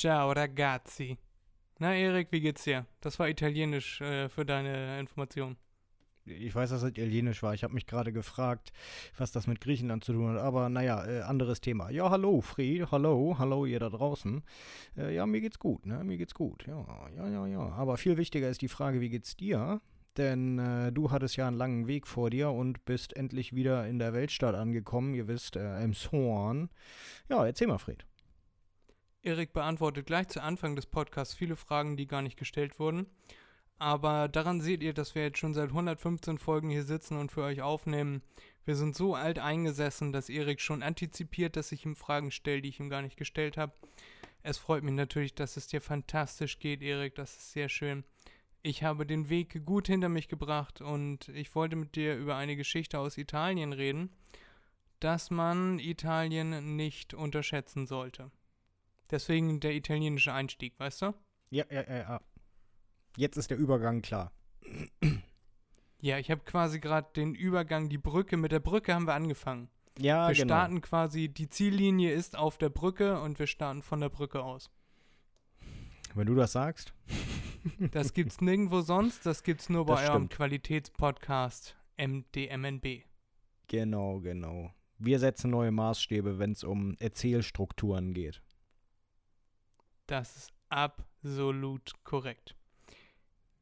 Ciao ragazzi. Na Erik, wie geht's dir? Das war italienisch äh, für deine Information. Ich weiß, dass es italienisch war. Ich habe mich gerade gefragt, was das mit Griechenland zu tun hat. Aber naja, äh, anderes Thema. Ja, hallo, Fried. Hallo, hallo, ihr da draußen. Äh, ja, mir geht's gut, ne? Mir geht's gut. Ja, ja, ja, ja. Aber viel wichtiger ist die Frage, wie geht's dir? Denn äh, du hattest ja einen langen Weg vor dir und bist endlich wieder in der Weltstadt angekommen. Ihr wisst, äh, im Zorn. Ja, erzähl mal, Fried. Erik beantwortet gleich zu Anfang des Podcasts viele Fragen, die gar nicht gestellt wurden. Aber daran seht ihr, dass wir jetzt schon seit 115 Folgen hier sitzen und für euch aufnehmen. Wir sind so alt eingesessen, dass Erik schon antizipiert, dass ich ihm Fragen stelle, die ich ihm gar nicht gestellt habe. Es freut mich natürlich, dass es dir fantastisch geht, Erik. Das ist sehr schön. Ich habe den Weg gut hinter mich gebracht und ich wollte mit dir über eine Geschichte aus Italien reden, dass man Italien nicht unterschätzen sollte. Deswegen der italienische Einstieg, weißt du? Ja, ja, ja, ja. Jetzt ist der Übergang klar. Ja, ich habe quasi gerade den Übergang, die Brücke, mit der Brücke haben wir angefangen. Ja, wir genau. starten quasi, die Ziellinie ist auf der Brücke und wir starten von der Brücke aus. Wenn du das sagst. Das gibt's nirgendwo sonst, das gibt's nur bei Das eurem stimmt. Qualitätspodcast MDMNB. Genau, genau. Wir setzen neue Maßstäbe, wenn es um Erzählstrukturen geht. Das ist absolut korrekt.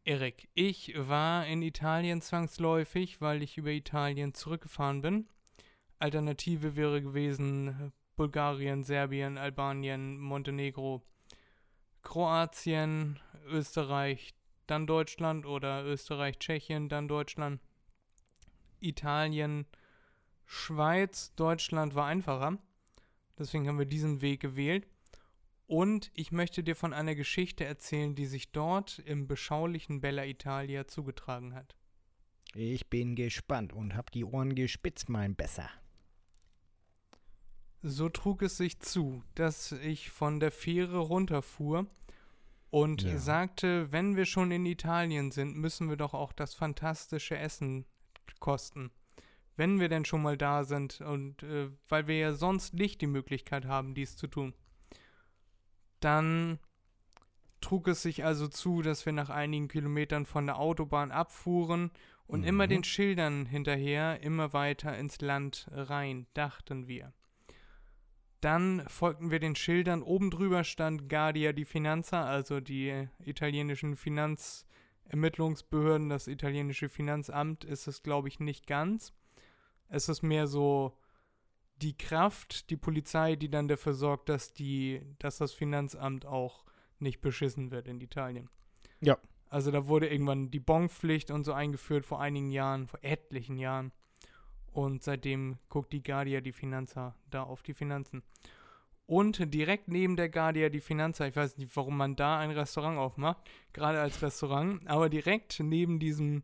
Erik, ich war in Italien zwangsläufig, weil ich über Italien zurückgefahren bin. Alternative wäre gewesen Bulgarien, Serbien, Albanien, Montenegro, Kroatien, Österreich, dann Deutschland oder Österreich, Tschechien, dann Deutschland, Italien, Schweiz, Deutschland war einfacher. Deswegen haben wir diesen Weg gewählt. Und ich möchte dir von einer Geschichte erzählen, die sich dort im beschaulichen Bella Italia zugetragen hat. Ich bin gespannt und hab die Ohren gespitzt, mein Besser. So trug es sich zu, dass ich von der Fähre runterfuhr und Ja. sagte, wenn wir schon in Italien sind, müssen wir doch auch das fantastische Essen kosten. Wenn wir denn schon mal da sind und äh, weil wir ja sonst nicht die Möglichkeit haben, dies zu tun. Dann trug es sich also zu, dass wir nach einigen Kilometern von der Autobahn abfuhren und immer Mhm. den Schildern hinterher, immer weiter ins Land rein, dachten wir. Dann folgten wir den Schildern. Oben drüber stand Guardia di Finanza, also die italienischen Finanzermittlungsbehörden. Das italienische Finanzamt ist es, glaube ich, nicht ganz. Es ist mehr so die Kraft, die Polizei, die dann dafür sorgt, dass, die, dass das Finanzamt auch nicht beschissen wird in Italien. Ja. Also da wurde irgendwann die Bonpflicht und so eingeführt vor einigen Jahren, vor etlichen Jahren. Und seitdem guckt die Guardia die Finanza da auf die Finanzen. Und direkt neben der Guardia die Finanza, ich weiß nicht, warum man da ein Restaurant aufmacht, gerade als Restaurant, aber direkt neben diesem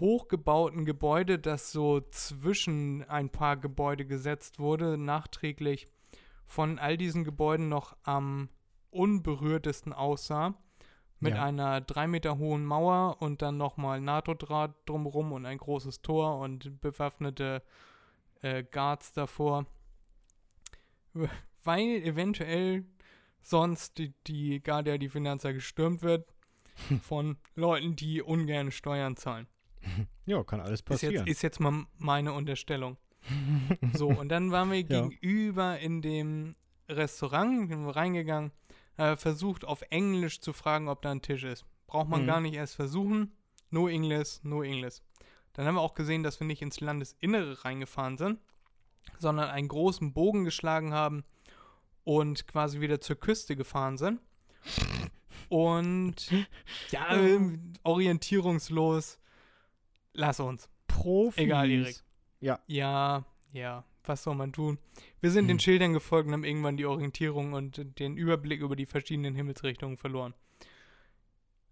hochgebauten Gebäude, das so zwischen ein paar Gebäude gesetzt wurde, nachträglich von all diesen Gebäuden noch am unberührtesten aussah, mit Ja. einer drei Meter hohen Mauer und dann nochmal NATO-Draht drumherum und ein großes Tor und bewaffnete äh, Guards davor, weil eventuell sonst die, die Guardia die Finanza gestürmt wird von Leuten, die ungern Steuern zahlen. Ja, kann alles Ist passieren. jetzt, ist jetzt mal meine Unterstellung. So, und dann waren wir Ja. gegenüber in dem Restaurant, sind wir reingegangen, äh, versucht auf Englisch zu fragen, ob da ein Tisch ist. Braucht man Mhm. gar nicht erst versuchen. No English, no English. Dann haben wir auch gesehen, dass wir nicht ins Landesinnere reingefahren sind, sondern einen großen Bogen geschlagen haben und quasi wieder zur Küste gefahren sind. Und ja, orientierungslos. Lass uns. Profis. Egal, Erik. Ja. Ja, ja. Was soll man tun? Wir sind den Hm. Schildern gefolgt und haben irgendwann die Orientierung und den Überblick über die verschiedenen Himmelsrichtungen verloren.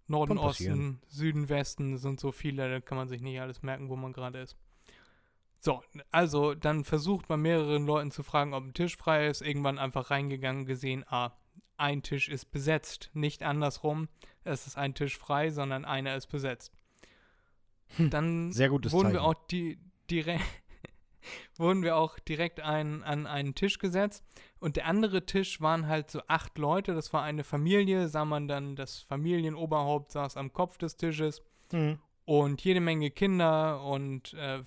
Norden. Osten, Süden, Westen sind so viele, da kann man sich nicht alles merken, wo man gerade ist. So, also dann versucht man mehreren Leuten zu fragen, ob ein Tisch frei ist. Irgendwann einfach reingegangen, gesehen, ah, ein Tisch ist besetzt. Nicht andersrum, es ist ein Tisch frei, sondern einer ist besetzt. Hm, Dann Sehr gutes wurden Zeichen. wir auch die, direkt wurden wir auch direkt ein, an einen Tisch gesetzt. Und der andere Tisch waren halt so acht Leute. Das war eine Familie. Sah man dann, das Familienoberhaupt saß am Kopf des Tisches. Mhm. Und jede Menge Kinder. Und äh,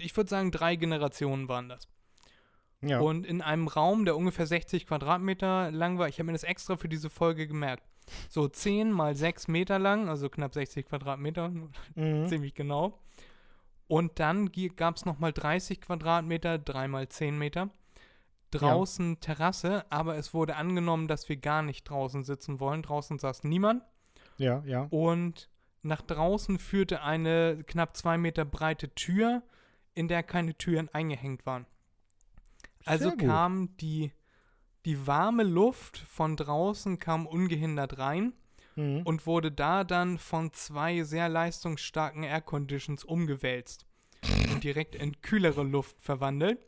ich würde sagen, drei Generationen waren das. Ja. Und in einem Raum, der ungefähr 60 Quadratmeter lang war, ich habe mir das extra für diese Folge gemerkt. So 10 mal 6 Meter lang, also knapp 60 Quadratmeter, mhm. ziemlich genau. Und dann gab es nochmal 30 Quadratmeter, 3 mal 10 Meter. Draußen Terrasse, aber es wurde angenommen, dass wir gar nicht draußen sitzen wollen. Draußen saß niemand. Ja, ja. Und nach draußen führte eine knapp zwei Meter breite Tür, in der keine Türen eingehängt waren. Also kam die, die warme Luft von draußen kam ungehindert rein Mhm. und wurde da dann von zwei sehr leistungsstarken Air Conditions umgewälzt und direkt in kühlere Luft verwandelt.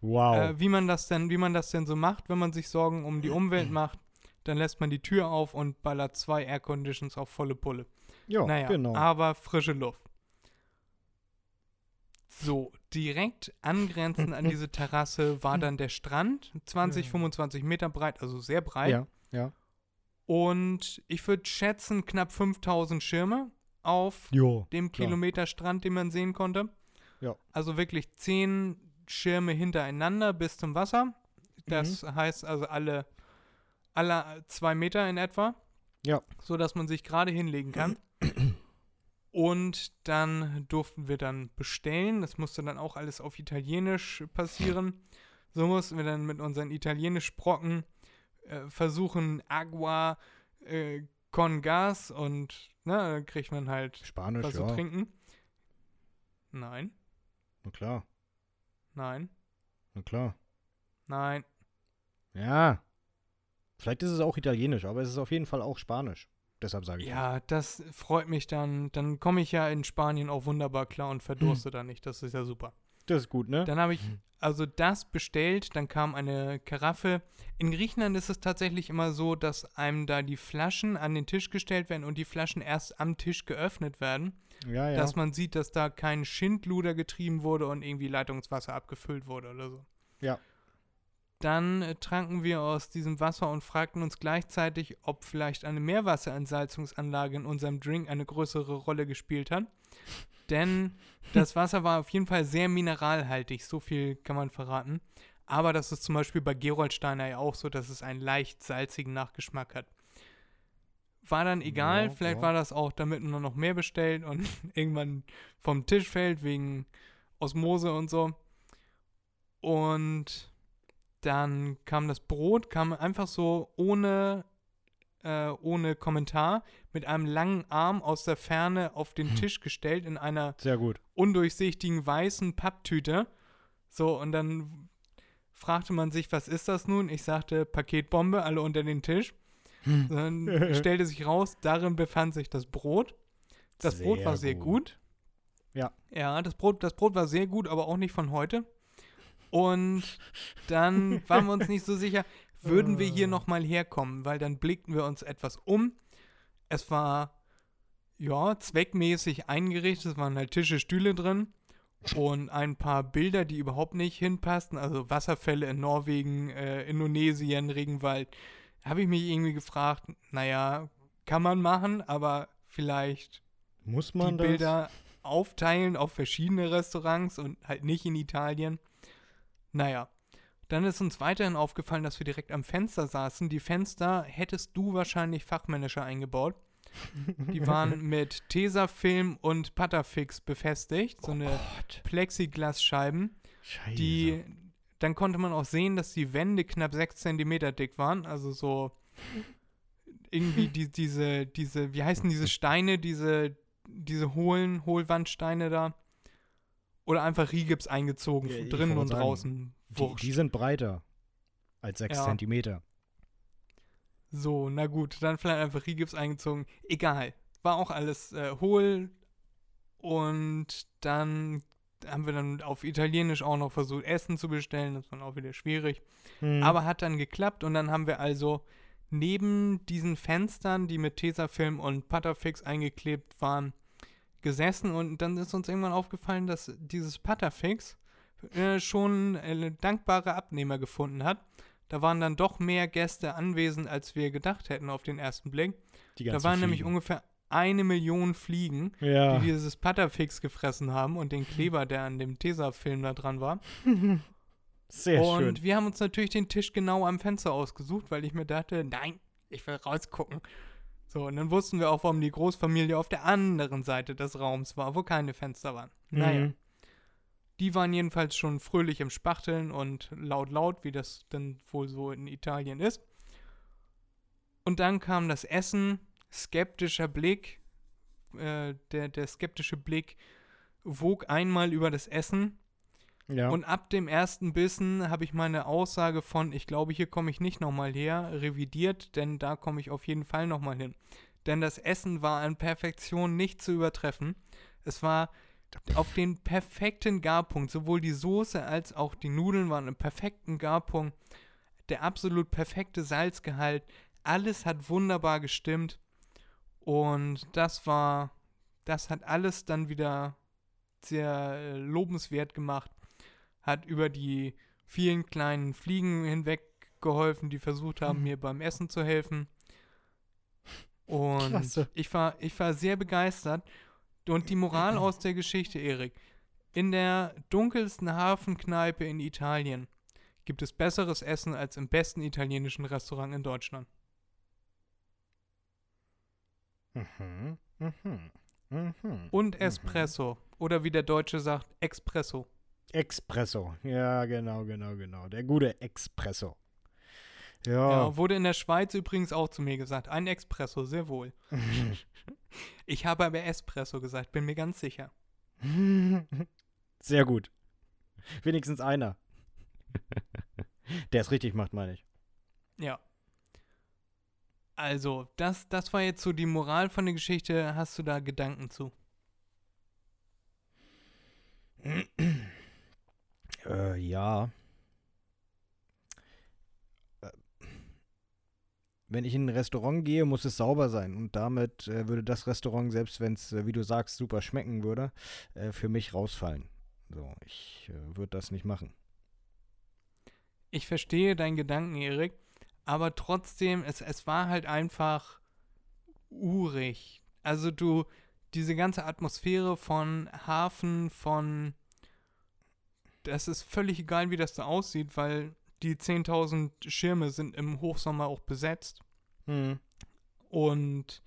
wow. Äh, wie man das denn, wie man das denn so macht, wenn man sich Sorgen um die Umwelt macht, dann lässt man die Tür auf und ballert zwei Air Conditions auf volle Pulle. ja, naja, genau. aber frische Luft. So, direkt angrenzend an diese Terrasse war dann der Strand, 20, Ja. 25 Meter breit, also sehr breit. ja, ja. Und ich würde schätzen, knapp 5000 Schirme auf Jo. dem klar. Kilometer Strand, den man sehen konnte. Ja. Also wirklich 10 Schirme hintereinander bis zum Wasser. Das Mhm. heißt also alle, alle zwei Meter in etwa. Ja. So dass man sich gerade hinlegen kann. Und dann durften wir dann bestellen. Das musste dann auch alles auf Italienisch passieren. So mussten wir dann mit unseren Italienisch-Brocken äh, versuchen, Agua äh, con Gas und ne, dann kriegt man halt Spanisch, was ja. zu trinken. Nein, Na klar, nein, na klar. nein. Ja. Vielleicht ist es auch Italienisch, aber es ist auf jeden Fall auch Spanisch. Deshalb sage ich. Ja, das freut mich dann. Dann komme ich ja in Spanien auch wunderbar klar und verdurste da nicht. Das ist ja super. Das ist gut, ne? Dann habe ich also das bestellt, dann kam eine Karaffe. In Griechenland ist es tatsächlich immer so, dass einem da die Flaschen an den Tisch gestellt werden und die Flaschen erst am Tisch geöffnet werden, ja, ja. dass man sieht, dass da kein Schindluder getrieben wurde und irgendwie Leitungswasser abgefüllt wurde oder so. Ja. Dann äh, tranken wir aus diesem Wasser und fragten uns gleichzeitig, ob vielleicht eine Meerwasserentsalzungsanlage in unserem Drink eine größere Rolle gespielt hat. Denn das Wasser war auf jeden Fall sehr mineralhaltig, so viel kann man verraten. Aber das ist zum Beispiel bei Gerolsteiner ja auch so, dass es einen leicht salzigen Nachgeschmack hat. War dann egal, Ja, vielleicht ja. war das auch, damit man noch mehr bestellt und irgendwann vom Tisch fällt wegen Osmose und so. Und dann kam das Brot, kam einfach so ohne, äh, ohne Kommentar mit einem langen Arm aus der Ferne auf den Tisch gestellt in einer Sehr gut. undurchsichtigen weißen Papptüte. So, und dann fragte man sich, was ist das nun? Ich sagte, Paketbombe, alle unter den Tisch. Dann stellte sich raus, darin befand sich das Brot. Das Brot Sehr war sehr gut. gut. Ja. Ja, das Brot, das Brot war sehr gut, aber auch nicht von heute. Und dann waren wir uns nicht so sicher, würden wir hier nochmal herkommen, weil dann blickten wir uns etwas um. Es war, ja, zweckmäßig eingerichtet, es waren halt Tische, Stühle drin und ein paar Bilder, die überhaupt nicht hinpassten, also Wasserfälle in Norwegen, äh, Indonesien, Regenwald. Habe ich mich irgendwie gefragt, naja, kann man machen, aber vielleicht Muss die man das? Bilder aufteilen auf verschiedene Restaurants und halt nicht in Italien. Naja, dann ist uns weiterhin aufgefallen, dass wir direkt am Fenster saßen. Die Fenster hättest du wahrscheinlich fachmännischer eingebaut. Die waren mit Tesafilm und Patafix befestigt, so eine Gott. Plexiglasscheiben, Scheiße. die dann konnte man auch sehen, dass die Wände knapp 6 cm dick waren, also so irgendwie die, diese, diese, wie heißen diese Steine, diese, diese hohlen, Hohlwandsteine da? Oder einfach Rigips eingezogen, Ja, drinnen und sagen, draußen. die, die sind breiter als 6 Ja. Zentimeter. So, na gut, dann vielleicht einfach Rigips eingezogen. Egal. War auch alles äh, hohl. Und dann haben wir dann auf Italienisch auch noch versucht, Essen zu bestellen. Das war auch wieder schwierig. Hm. Aber hat dann geklappt und dann haben wir also neben diesen Fenstern, die mit Tesafilm und Patafix eingeklebt waren, gesessen und dann ist uns irgendwann aufgefallen, dass dieses Patafix äh, schon äh, dankbare Abnehmer gefunden hat, Da waren dann doch mehr Gäste anwesend, als wir gedacht hätten auf den ersten Blick. Da waren nämlich Fliegen. ungefähr eine Million Fliegen, Ja. die dieses Patterfix gefressen haben und den Kleber, der an dem Tesafilm da dran war. Sehr und schön. wir haben uns natürlich den Tisch genau am Fenster ausgesucht, weil ich mir dachte, nein, ich will rausgucken. So, und dann wussten wir auch, warum die Großfamilie auf der anderen Seite des Raums war, wo keine Fenster waren. Naja, Mhm. die waren jedenfalls schon fröhlich im Spachteln und laut laut, wie das dann wohl so in Italien ist. Und dann kam das Essen, skeptischer Blick, äh, der, der skeptische Blick wog einmal über das Essen Ja. und ab dem ersten Bissen habe ich meine Aussage von, ich glaube, hier komme ich nicht nochmal her, revidiert, denn da komme ich auf jeden Fall nochmal hin. Denn das Essen war an Perfektion nicht zu übertreffen. Es war auf den perfekten Garpunkt. Sowohl die Soße als auch die Nudeln waren im perfekten Garpunkt. Der absolut perfekte Salzgehalt. Alles hat wunderbar gestimmt. Und das war, das hat alles dann wieder sehr äh, lobenswert gemacht hat über die vielen kleinen Fliegen hinweg geholfen, die versucht haben, Mhm. mir beim Essen zu helfen. Und Klasse. ich war, ich war sehr begeistert. Und die Moral aus der Geschichte, Erik. In der dunkelsten Hafenkneipe in Italien gibt es besseres Essen als im besten italienischen Restaurant in Deutschland. Mhm. Mhm. Mhm. Und Mhm. Espresso. Oder wie der Deutsche sagt, Expresso. Espresso. Ja, genau, genau, genau. Der gute Espresso. Ja. Ja, wurde in der Schweiz übrigens auch zu mir gesagt. Ein Expresso, sehr wohl. Ich habe aber Espresso gesagt, bin mir ganz sicher. Sehr gut. Wenigstens einer. Der es richtig macht, meine ich. Ja. Also, das, das war jetzt so die Moral von der Geschichte. Hast du da Gedanken zu? Äh, ja. Äh, Wenn ich in ein Restaurant gehe, muss es sauber sein. Und damit äh, würde das Restaurant, selbst wenn es, äh, wie du sagst, super schmecken würde, äh, für mich rausfallen. So, ich äh, würde das nicht machen. Ich verstehe deinen Gedanken, Erik. Aber trotzdem, es, es war halt einfach urig. Also du, diese ganze Atmosphäre von Hafen, von... Das ist völlig egal, wie das da aussieht, weil die 10.000 Schirme sind im Hochsommer auch besetzt. Hm. Und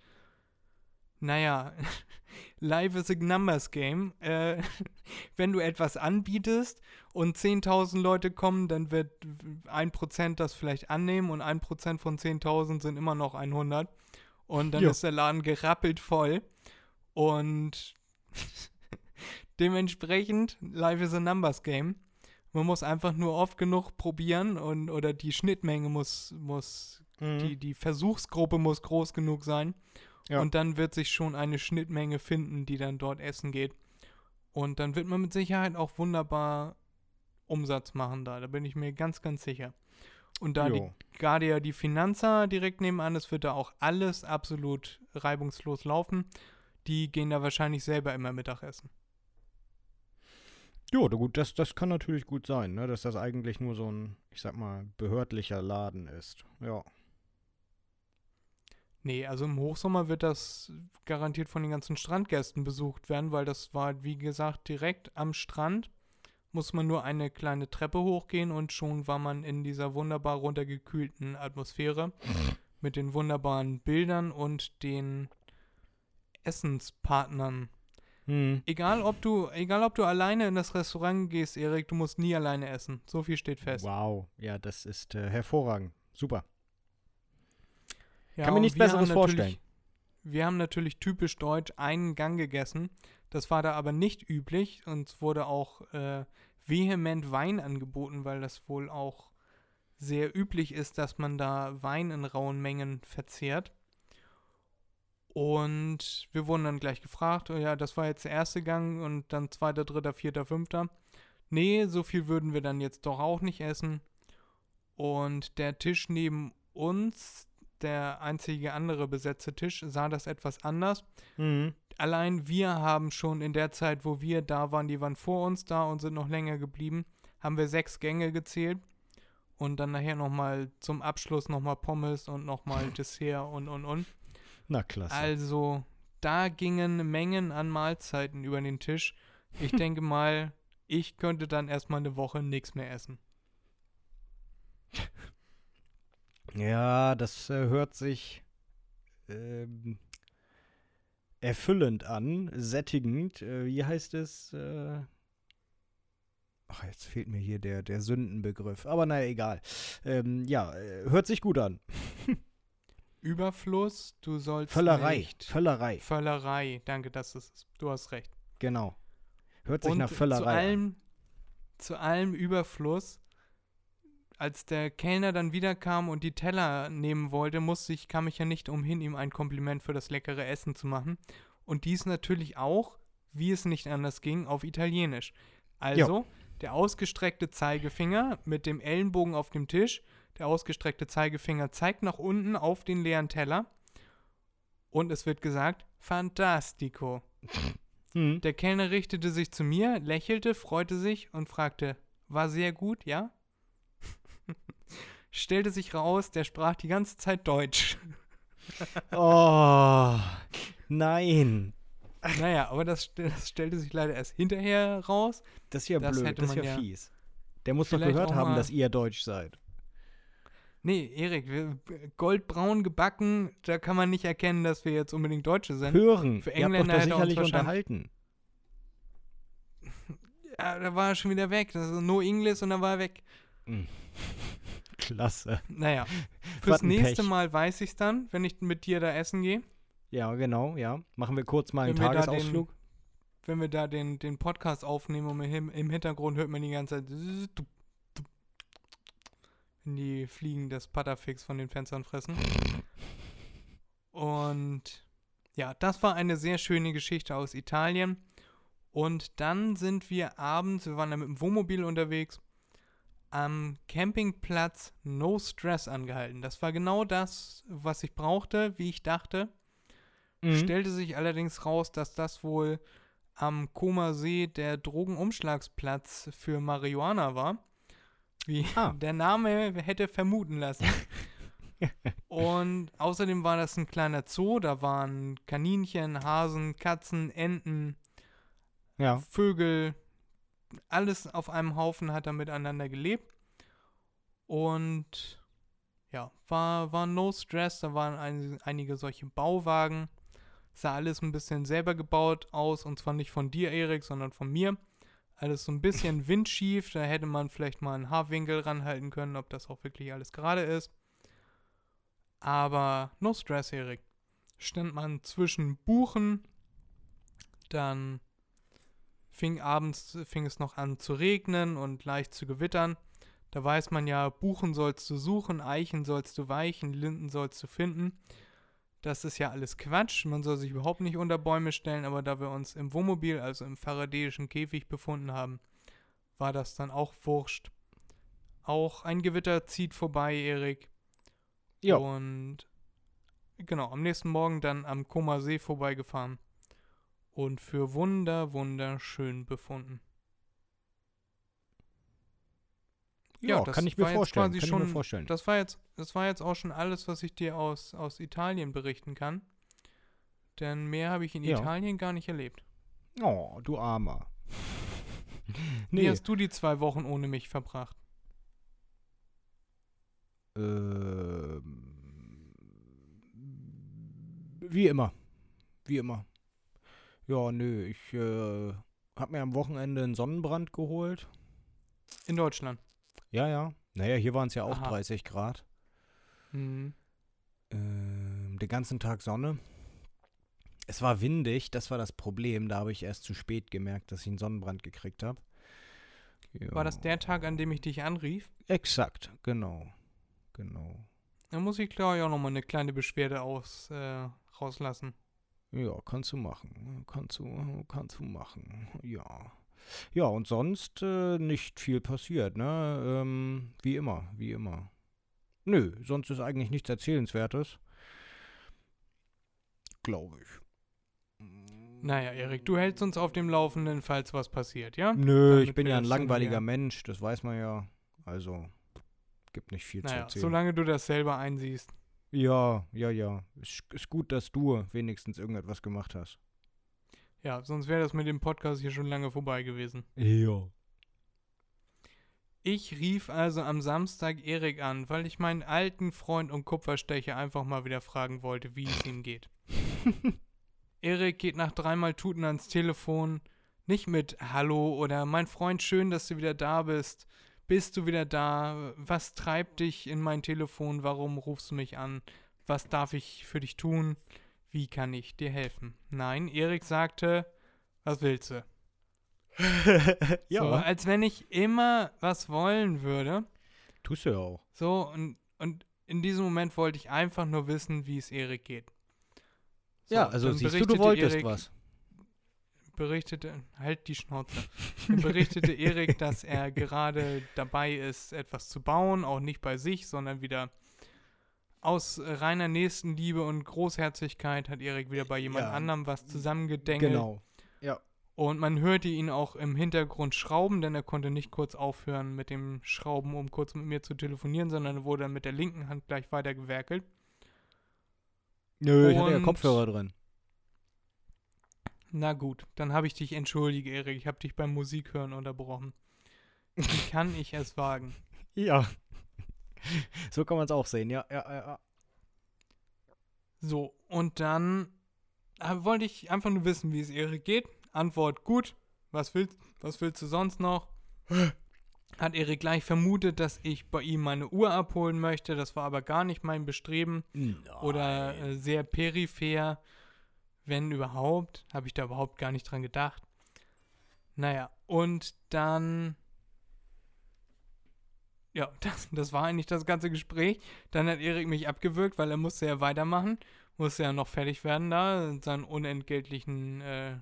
naja, live is a numbers game. Äh, wenn du etwas anbietest und 10.000 Leute kommen, dann wird 1% das vielleicht annehmen und 1% von 10.000 sind immer noch 100. Und dann Ja. ist der Laden gerappelt voll. Und dementsprechend, live is a numbers game. Man muss einfach nur oft genug probieren und oder die Schnittmenge muss, muss Mhm. die, die Versuchsgruppe muss groß genug sein. Ja. Und dann wird sich schon eine Schnittmenge finden, die dann dort essen geht. Und dann wird man mit Sicherheit auch wunderbar Umsatz machen da. Da bin ich mir ganz, ganz sicher. Und da die Jo. Guardia die Finanza direkt nebenan ist, wird da auch alles absolut reibungslos laufen. Die gehen da wahrscheinlich selber immer Mittagessen. Jo, da gut, das, das kann natürlich gut sein, ne? dass das eigentlich nur so ein, ich sag mal, behördlicher Laden ist. Ja. Nee, also im Hochsommer wird das garantiert von den ganzen Strandgästen besucht werden, weil das war, wie gesagt, direkt am Strand. Muss man nur eine kleine Treppe hochgehen und schon war man in dieser wunderbar runtergekühlten Atmosphäre mit den wunderbaren Bildern und den Essenspartnern. Hm. Egal ob du, egal ob du alleine in das Restaurant gehst, Erik, du musst nie alleine essen. So viel steht fest. Wow, ja, das ist äh, hervorragend. Super. Ja, Kann mir nichts Besseres vorstellen. Wir haben natürlich typisch deutsch einen Gang gegessen. Das war da aber nicht üblich. Uns wurde auch äh, vehement Wein angeboten, weil das wohl auch sehr üblich ist, dass man da Wein in rauen Mengen verzehrt. Und wir wurden dann gleich gefragt, oh ja, das war jetzt der erste Gang und dann zweiter, dritter, vierter, fünfter. Nee, so viel würden wir dann jetzt doch auch nicht essen. Und der Tisch neben uns, der einzige andere besetzte Tisch, sah das etwas anders. Mhm. Allein wir haben schon in der Zeit, wo wir da waren, die waren vor uns da und sind noch länger geblieben, haben wir sechs Gänge gezählt. und dann nachher nochmal zum Abschluss nochmal Pommes und nochmal Dessert und und und. Na klasse. Also, da gingen Mengen an Mahlzeiten über den Tisch. Ich denke mal, ich könnte dann erstmal eine Woche nichts mehr essen. Ja, das äh, hört sich ähm, erfüllend an, sättigend. Äh, wie heißt es? Äh, ach, jetzt fehlt mir hier der, der Sündenbegriff. Aber naja, egal. Ähm, ja, äh, hört sich gut an. Überfluss, du sollst Völlerei. nicht. Völlerei. Völlerei, danke, das ist es. Du hast recht. Genau. Hört sich Und nach Völlerei zu an. allem, zu allem Überfluss, als der Kellner dann wiederkam und die Teller nehmen wollte, musste ich, kam ich ja nicht umhin, ihm ein Kompliment für das leckere Essen zu machen. Und dies natürlich auch, wie es nicht anders ging, auf Italienisch. Also, der ausgestreckte Zeigefinger mit dem Ellenbogen auf dem Tisch, der ausgestreckte Zeigefinger zeigt nach unten auf den leeren Teller und es wird gesagt, fantastico. Hm. Der Kellner richtete sich zu mir, lächelte, freute sich und fragte, war sehr gut, ja? Stellte sich raus, der sprach die ganze Zeit Deutsch. Oh, nein. naja, aber das, das stellte sich leider erst hinterher raus. Das ist ja Das blöd, das ist ja, fies. Der muss doch gehört haben, dass ihr Deutsch seid. Nee, Erik, wir, goldbraun gebacken, da kann man nicht erkennen, dass wir jetzt unbedingt Deutsche sind. Hören. Für ihr habt doch Engländer da er sicherlich unterhalten. Ja, da war er schon wieder weg. Das ist no English und dann war er weg. Klasse. Naja, fürs nächste Pech. Mal weiß ich es dann, wenn ich mit dir da essen gehe. Ja, genau, ja. Machen wir kurz mal einen Wenn da den- Tagesausflug. wenn wir da den, den Podcast aufnehmen und im, im Hintergrund hört man die ganze Zeit, wenn die Fliegen das Patterfix von den Fenstern fressen. Und ja, das war eine sehr schöne Geschichte aus Italien. Und dann sind wir abends, wir waren da mit dem Wohnmobil unterwegs, am Campingplatz No Stress angehalten. Das war genau das, was ich brauchte, wie ich dachte. Mhm. Stellte sich allerdings raus, dass das wohl am Koma See der Drogenumschlagsplatz für Marihuana war. Wie Ah. der Name hätte vermuten lassen. Und außerdem war das ein kleiner Zoo. Da waren Kaninchen, Hasen, Katzen, Enten, Ja. Vögel. Alles auf einem Haufen hat da miteinander gelebt. Und ja, war, war no stress. Da waren ein, einige solche Bauwagen. Sah alles ein bisschen selber gebaut aus. Und zwar nicht von dir, Erik, sondern von mir. Alles so ein bisschen windschief. Da hätte man vielleicht mal einen Haarwinkel ranhalten können, ob das auch wirklich alles gerade ist. Aber no stress, Erik. Stand man zwischen Buchen. Dann fing abends fing es noch an zu regnen und leicht zu gewittern. Da weiß man ja, Buchen sollst du suchen, Eichen sollst du weichen, Linden sollst du finden. Das ist ja alles Quatsch. Man soll sich überhaupt nicht unter Bäume stellen, aber da wir uns im Wohnmobil, also im faradäischen Käfig befunden haben, war das dann auch wurscht. Auch ein Gewitter zieht vorbei, Erik. Ja. Und genau, am nächsten Morgen dann am Koma See vorbeigefahren und für wunder, wunderschön befunden. Ja, das kann ich mir vorstellen. quasi Kann ich schon- mir vorstellen. Das war jetzt, das war jetzt auch schon alles, was ich dir aus, aus Italien berichten kann. Denn mehr habe ich in Ja. Italien gar nicht erlebt. Oh, du Armer. Wie nee, hast du die zwei Wochen ohne mich verbracht? ähm, wie immer. Wie immer. Ja, nö, ich äh, hab mir am Wochenende einen Sonnenbrand geholt. In Deutschland. Ja, ja. Naja, hier waren es ja auch Aha. 30 Grad. Mhm. Ähm, den ganzen Tag Sonne. Es war windig, das war das Problem. Da habe ich erst zu spät gemerkt, dass ich einen Sonnenbrand gekriegt habe. War das der Tag, an dem ich dich anrief? Exakt, genau. Genau. Da muss ich, glaube ich, auch nochmal eine kleine Beschwerde aus, äh, rauslassen. Ja, kannst du machen. Kannst du, kannst du machen. Ja. Ja, und sonst äh, nicht viel passiert, ne? Ähm, wie immer, wie immer. Nö, sonst ist eigentlich nichts Erzählenswertes. Glaube ich. Naja, Erik, du hältst uns auf dem Laufenden, falls was passiert, ja? Nö, Damit ich bin ja ein langweiliger Mensch, das weiß man ja. Also, gibt nicht viel zu Naja, erzählen. solange du das selber einsiehst. ja, ja, ja. Ist, ist gut, dass du wenigstens irgendetwas gemacht hast. Ja, sonst wäre das mit dem Podcast hier schon lange vorbei gewesen. Ja. Ich rief also am Samstag Erik an, weil ich meinen alten Freund und Kupferstecher einfach mal wieder fragen wollte, wie es ihm geht. Erik geht nach dreimal Tuten ans Telefon, nicht mit Hallo oder mein Freund, schön, dass du wieder da bist. Bist du wieder da? Was treibt dich in mein Telefon? Warum rufst du mich an? Was darf ich für dich tun? Wie kann ich dir helfen? Nein, Erik sagte, was willst du? ja, So, als wenn ich immer was wollen würde. tust du ja auch. So, und, und in diesem Moment wollte ich einfach nur wissen, wie es Erik geht. So, ja, also siehst du, du wolltest Erik- was. Berichtete, halt die Schnauze. Dann berichtete Erik, dass er gerade dabei ist, etwas zu bauen, auch nicht bei sich, sondern wieder aus reiner Nächstenliebe und Großherzigkeit hat Erik wieder bei jemand Ja, anderem was zusammengedengelt. Genau. Und man hörte ihn auch im Hintergrund schrauben, denn er konnte nicht kurz aufhören mit dem Schrauben, um kurz mit mir zu telefonieren, sondern er wurde dann mit der linken Hand gleich weitergewerkelt. Nö, ich hatte ja Und- Kopfhörer drin. Na gut, dann habe ich dich entschuldige, Erik. Ich habe dich beim Musikhören unterbrochen. Wie kann ich es wagen? Ja. So kann man es auch sehen, ja, ja, ja. So, und dann äh, wollte ich einfach nur wissen, wie es Erik geht. Antwort gut. Was willst, was willst du sonst noch? Hat Erik gleich vermutet, dass ich bei ihm meine Uhr abholen möchte. Das war aber gar nicht mein Bestreben. Oder äh, sehr peripher, wenn überhaupt. Habe ich da überhaupt gar nicht dran gedacht. Naja, und dann. Ja, das, das war eigentlich das ganze Gespräch. Dann hat Erik mich abgewürgt, weil er musste ja weitermachen. Musste ja noch fertig werden da. in Seinen unentgeltlichen äh,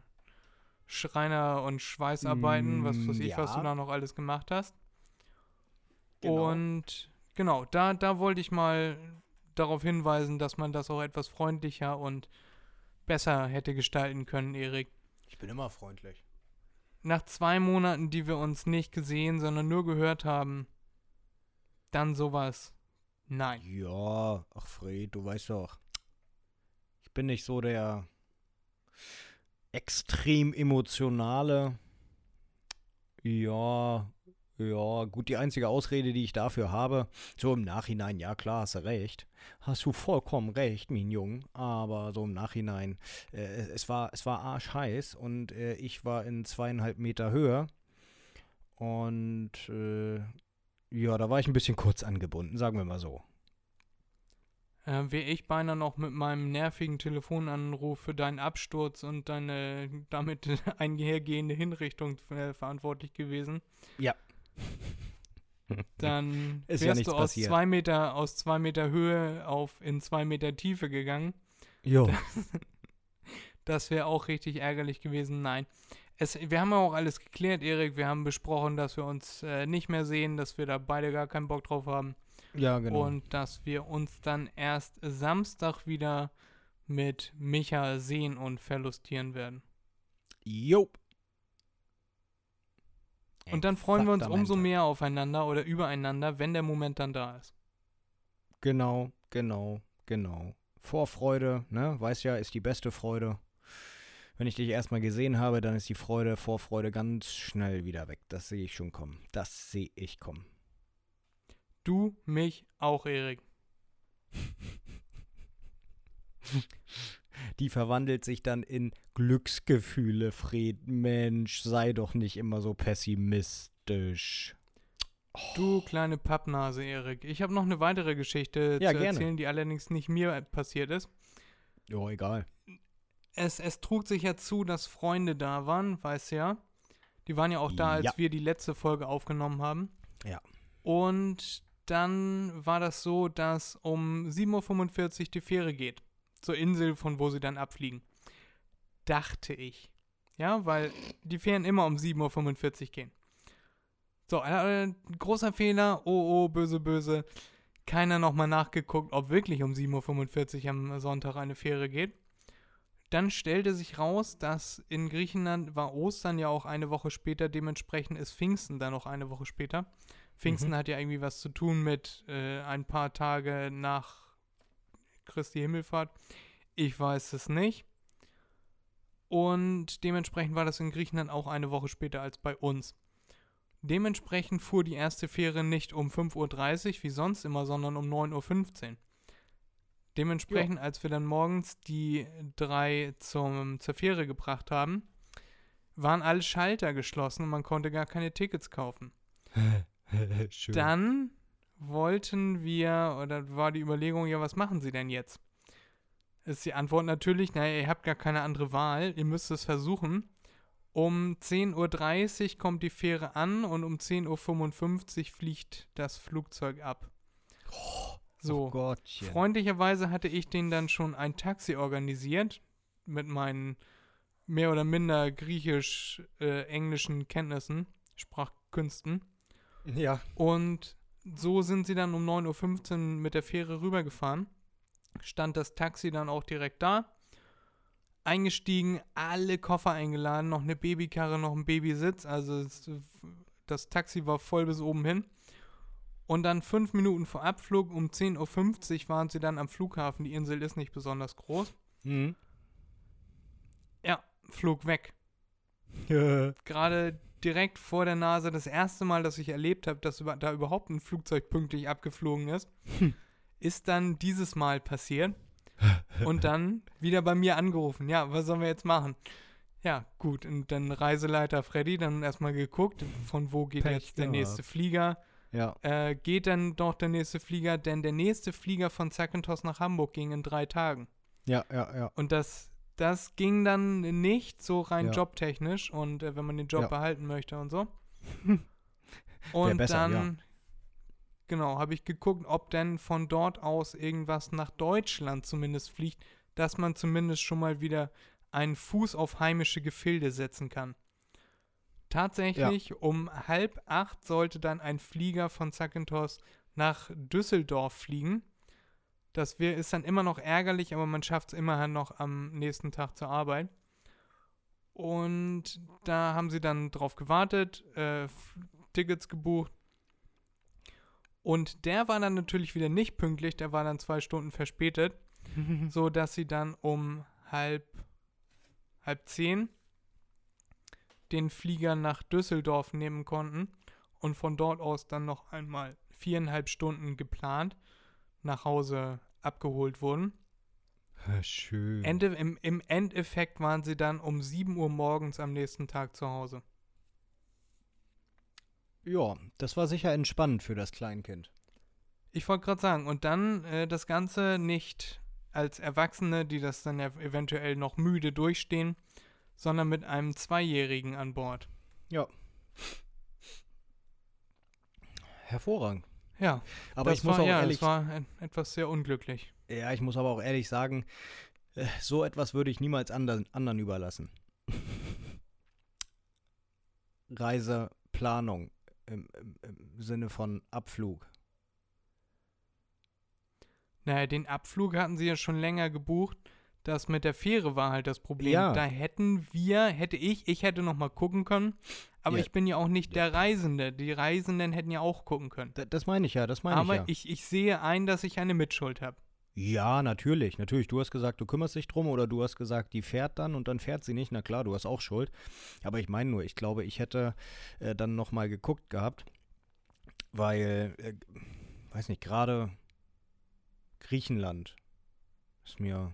Schreiner- und Schweißarbeiten. was weiß Mm, ich, was ja. du da noch alles gemacht hast. Genau. Und genau, da, da wollte ich mal darauf hinweisen, dass man das auch etwas freundlicher und besser hätte gestalten können, Erik. Ich bin immer freundlich. Nach zwei Monaten, die wir uns nicht gesehen, sondern nur gehört haben, dann sowas. Nein. Ja, ach Fred, du weißt doch. Ich bin nicht so der extrem emotionale. Ja, ja, gut, die einzige Ausrede, die ich dafür habe, so im Nachhinein, ja klar, hast du recht. Hast du vollkommen recht, mein Jung. Aber so im Nachhinein, äh, es war, es war arschheiß und äh, ich war in zweieinhalb Meter Höhe. Und äh, ja, da war ich ein bisschen kurz angebunden, sagen wir mal so. Äh, Wäre ich beinahe noch mit meinem nervigen Telefonanruf für deinen Absturz und deine damit einhergehende Hinrichtung äh, verantwortlich gewesen. Ja. Dann Ist ja wärst nichts du aus passiert. zwei Meter aus zwei Meter Höhe auf in zwei Meter Tiefe gegangen. Jo. Das wäre auch richtig ärgerlich gewesen. Nein. Es, wir haben ja auch alles geklärt, Erik. Wir haben besprochen, dass wir uns äh, nicht mehr sehen, dass wir da beide gar keinen Bock drauf haben. Ja, genau. Und dass wir uns dann erst Samstag wieder mit Micha sehen und verlustieren werden. jo. Und dann freuen wir uns umso mehr aufeinander oder übereinander, wenn der Moment dann da ist. Genau, genau, genau. Vorfreude, ne? Weiß ja, ist die beste Freude. Wenn ich dich erstmal gesehen habe, dann ist die Freude, Vorfreude ganz schnell wieder weg. Das sehe ich schon kommen. Das sehe ich kommen. Du, mich, auch Erik. Die verwandelt sich dann in Glücksgefühle, Fred. Mensch, sei doch nicht immer so pessimistisch. Du kleine Pappnase, Erik. Ich habe noch eine weitere Geschichte Ja, zu gerne. erzählen, die allerdings nicht mir passiert ist. Jo, egal. Es, es trug sich ja zu, dass Freunde da waren, weißt du ja. Die waren ja auch da, als Ja. wir die letzte Folge aufgenommen haben. Ja. Und dann war das so, dass um 7.45 Uhr die Fähre geht. Zur Insel, von wo sie dann abfliegen. Dachte ich. Ja, weil die Fähren immer um 7.45 Uhr gehen. So, äh, großer Fehler. Oh, oh, böse, böse. Keiner nochmal nachgeguckt, ob wirklich um 7.45 Uhr am Sonntag eine Fähre geht. Dann stellte sich raus, dass in Griechenland war Ostern ja auch eine Woche später, dementsprechend ist Pfingsten dann noch eine Woche später. Pfingsten hat ja irgendwie was zu tun mit äh, ein paar Tage nach Christi Himmelfahrt. Ich weiß es nicht. Und dementsprechend war das in Griechenland auch eine Woche später als bei uns. Dementsprechend fuhr die erste Fähre nicht um 5.30 Uhr wie sonst immer, sondern um 9.15 Uhr. Dementsprechend, als wir dann morgens die drei zum, zur Fähre gebracht haben, waren alle Schalter geschlossen und man konnte gar keine Tickets kaufen. Schön. Dann wollten wir, oder war die Überlegung, ja, was machen Sie denn jetzt? Ist die Antwort natürlich, naja, ihr habt gar keine andere Wahl, ihr müsst es versuchen. Um 10.30 Uhr kommt die Fähre an und um 10.55 Uhr fliegt das Flugzeug ab. So, Oh Gottchen. freundlicherweise hatte ich denen dann schon ein Taxi organisiert mit meinen mehr oder minder griechisch-englischen Kenntnissen, Sprachkünsten. Ja. Und so sind sie dann um 9.15 Uhr mit der Fähre rübergefahren. Stand das Taxi dann auch direkt da. Eingestiegen, alle Koffer eingeladen, noch eine Babykarre, noch ein Babysitz. Also es, das Taxi war voll bis oben hin. Und dann fünf Minuten vor Abflug, um 10.50 Uhr waren sie dann am Flughafen. Die Insel ist nicht besonders groß. Mhm. Ja, Flug weg. Gerade direkt vor der Nase das erste Mal, dass ich erlebt habe, dass da überhaupt ein Flugzeug pünktlich abgeflogen ist, ist dann dieses Mal passiert und dann wieder bei mir angerufen. Ja, was sollen wir jetzt machen? Ja, gut. Und dann Reiseleiter Freddy, dann erstmal geguckt, von wo geht Pech jetzt der nächste Flieger. Ja. Äh, geht dann doch der nächste Flieger, denn der nächste Flieger von Zakynthos nach Hamburg ging in drei Tagen. Ja, ja, ja. Und das, das ging dann nicht so rein Ja. jobtechnisch und äh, wenn man den Job Ja. behalten möchte und so. und besser, dann, genau, habe ich geguckt, ob denn von dort aus irgendwas nach Deutschland zumindest fliegt, dass man zumindest schon mal wieder einen Fuß auf heimische Gefilde setzen kann. Tatsächlich, um halb acht sollte dann ein Flieger von Zakynthos nach Düsseldorf fliegen. Das wär, ist dann immer noch ärgerlich, aber man schafft es immerhin noch am nächsten Tag zur Arbeit. Und da haben sie dann drauf gewartet, äh, Tickets gebucht. Und der war dann natürlich wieder nicht pünktlich, der war dann zwei Stunden verspätet, so dass sie dann um halb, halb zehn den Flieger nach Düsseldorf nehmen konnten und von dort aus dann noch einmal viereinhalb Stunden geplant nach Hause abgeholt wurden. Schön. Ende, im, Im Endeffekt waren sie dann um 7 Uhr morgens am nächsten Tag zu Hause. ja, das war sicher entspannend für das Kleinkind. Ich wollte gerade sagen, und dann äh, das Ganze nicht als Erwachsene, die das dann ja eventuell noch müde durchstehen, sondern mit einem Zweijährigen an Bord. Ja. Hervorragend. Ja, Aber das ich muss war, auch ja, ehrlich, das war etwas sehr unglücklich. ja, ich muss aber auch ehrlich sagen, äh, so etwas würde ich niemals anderen, anderen überlassen. Reiseplanung im, im, im Sinne von Abflug. Naja, den Abflug hatten sie ja schon länger gebucht. Das mit der Fähre war halt das Problem. Ja. Da hätten wir, hätte ich, ich hätte noch mal gucken können. Aber Ja. ich bin ja auch nicht der Reisende. Die Reisenden hätten ja auch gucken können. Da, das meine ich ja, das meine Aber ich ja. ich, ich sehe ein, dass ich eine Mitschuld habe. Ja, natürlich, natürlich. Du hast gesagt, du kümmerst dich drum oder du hast gesagt, die fährt dann und dann fährt sie nicht. Na klar, du hast auch Schuld. Aber ich meine nur, ich glaube, ich hätte äh, dann nochmal geguckt gehabt, weil, äh, weiß nicht, gerade Griechenland ist mir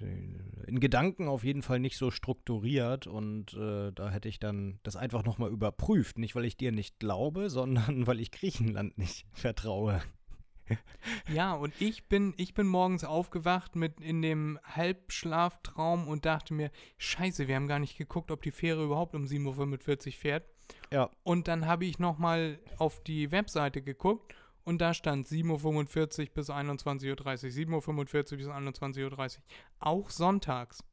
in Gedanken auf jeden Fall nicht so strukturiert und äh, da hätte ich dann das einfach nochmal überprüft. Nicht, weil ich dir nicht glaube, sondern weil ich Griechenland nicht vertraue. Ja, und ich bin, ich bin morgens aufgewacht mit in dem Halbschlaftraum und dachte mir, scheiße, wir haben gar nicht geguckt, ob die Fähre überhaupt um 7.45 Uhr fährt. Ja. Und dann habe ich nochmal auf die Webseite geguckt und da stand 7.45 Uhr bis 21.30 Uhr, 7.45 Uhr bis 21.30 Uhr, auch sonntags.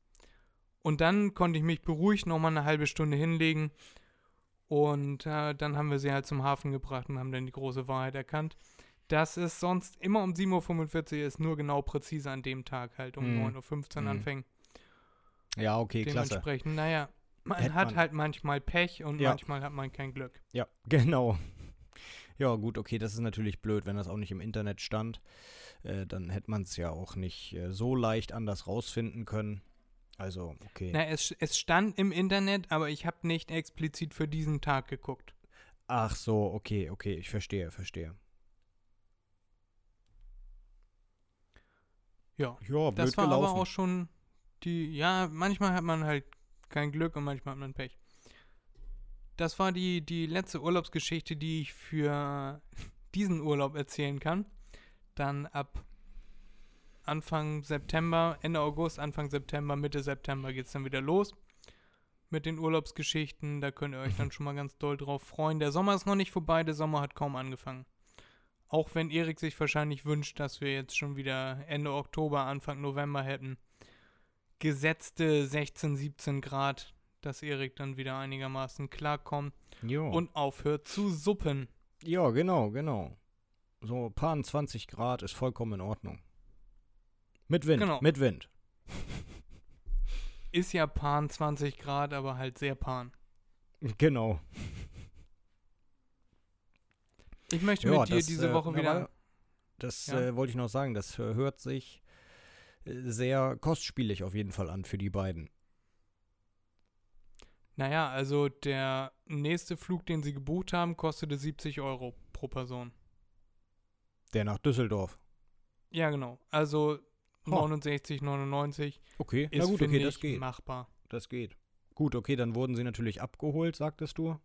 Und dann konnte ich mich beruhigt nochmal eine halbe Stunde hinlegen und äh, dann haben wir sie halt zum Hafen gebracht und haben dann die große Wahrheit erkannt, dass es sonst immer um 7.45 Uhr ist, nur genau präzise an dem Tag halt um Mhm. 9.15 Uhr Mhm. anfängt. Ja, okay, klasse. Dementsprechend, naja, Man Hätte hat man- halt manchmal Pech und Ja. manchmal hat man kein Glück. Ja, genau. Ja, gut, okay, das ist natürlich blöd, wenn das auch nicht im Internet stand. Äh, dann hätte man es ja auch nicht äh, so leicht anders rausfinden können. Also, okay. Na, es, es stand im Internet, aber ich habe nicht explizit für diesen Tag geguckt. Ach so, okay, okay, ich verstehe, verstehe. Ja. Ja, blöd Das war gelaufen. aber auch schon die, ja, manchmal hat man halt kein Glück und manchmal hat man Pech. Das war die, die letzte Urlaubsgeschichte, die ich für diesen Urlaub erzählen kann. Dann ab Anfang September, Ende August, Anfang September, Mitte September geht es dann wieder los mit den Urlaubsgeschichten. Da könnt ihr euch dann schon mal ganz doll drauf freuen. Der Sommer ist noch nicht vorbei, der Sommer hat kaum angefangen. Auch wenn Erik sich wahrscheinlich wünscht, dass wir jetzt schon wieder Ende Oktober, Anfang November hätten. Gesetzte 16, 17 Grad, dass Erik dann wieder einigermaßen klarkommt jo. und aufhört zu suppen. ja, genau, genau. So paar 20 Grad ist vollkommen in Ordnung. Mit Wind, Genau. mit Wind. Ist ja Pan 20 Grad, aber halt sehr Pan. Genau. Ich möchte Ja, mit dir das, diese äh, Woche na, wieder. Das Ja. äh, wollte ich noch sagen. Das äh, hört sich äh, sehr kostspielig auf jeden Fall an für die beiden. Naja, also der nächste Flug, den sie gebucht haben, kostete 70 Euro pro Person. Der nach Düsseldorf. Ja, genau. Also Ha. 69,99 Okay, ist, na gut, okay, das geht. machbar. Das geht. Gut, okay, dann wurden sie natürlich abgeholt, sagtest du.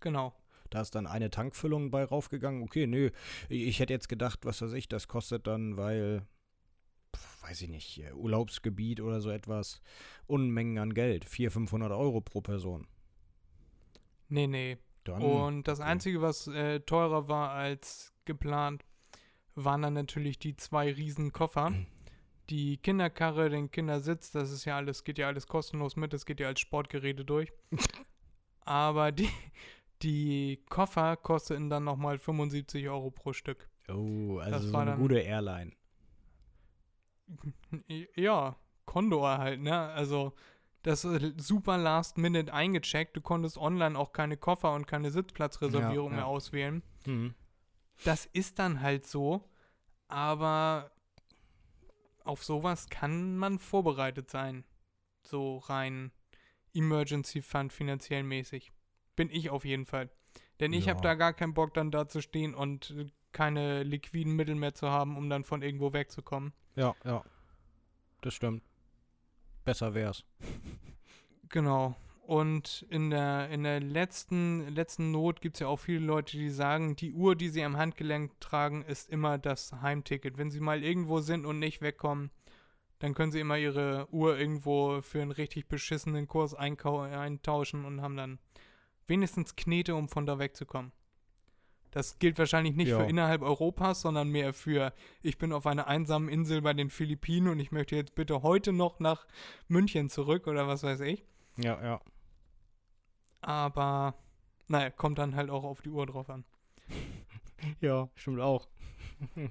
Genau. Da ist dann eine Tankfüllung bei raufgegangen. Okay, nö. Ich hätte jetzt gedacht, was weiß ich, das kostet dann, weil, weiß ich nicht, Urlaubsgebiet oder so etwas, Unmengen an Geld. 400, 500 Euro pro Person. Nee, nee. Dann, Und das. Einzige, was äh, teurer war als geplant, waren dann natürlich die zwei riesen Koffer. Die Kinderkarre, den Kindersitz, das ist ja alles, geht ja alles kostenlos mit, das geht ja als Sportgeräte durch. Aber die, die Koffer kosteten dann nochmal 75 Euro pro Stück. oh, also das so war eine dann- gute Airline. Ja, Condor halt, ne? Also, das ist super last minute eingecheckt. Du konntest online auch keine Koffer und keine Sitzplatzreservierung Ja, ja. mehr auswählen. Mhm. Das ist dann halt so, aber auf sowas kann man vorbereitet sein. So rein Emergency Fund finanziell mäßig. Bin ich auf jeden Fall. Denn ich habe Ja. da gar keinen Bock, dann da zu stehen und äh, keine liquiden Mittel mehr zu haben, um dann von irgendwo wegzukommen. Ja, ja. Das stimmt. Besser wär's. Genau. Und in der, in der letzten, letzten Not gibt es ja auch viele Leute, die sagen, die Uhr, die sie am Handgelenk tragen, ist immer das Heimticket. Wenn sie mal irgendwo sind und nicht wegkommen, dann können sie immer ihre Uhr irgendwo für einen richtig beschissenen Kurs eintauschen und haben dann wenigstens Knete, um von da wegzukommen. Das gilt wahrscheinlich nicht Ja. für innerhalb Europas, sondern mehr für, ich bin auf einer einsamen Insel bei den Philippinen und ich möchte jetzt bitte heute noch nach München zurück oder was weiß ich. Ja, ja. Aber naja, kommt dann halt auch auf die Uhr drauf an. Ja, stimmt auch.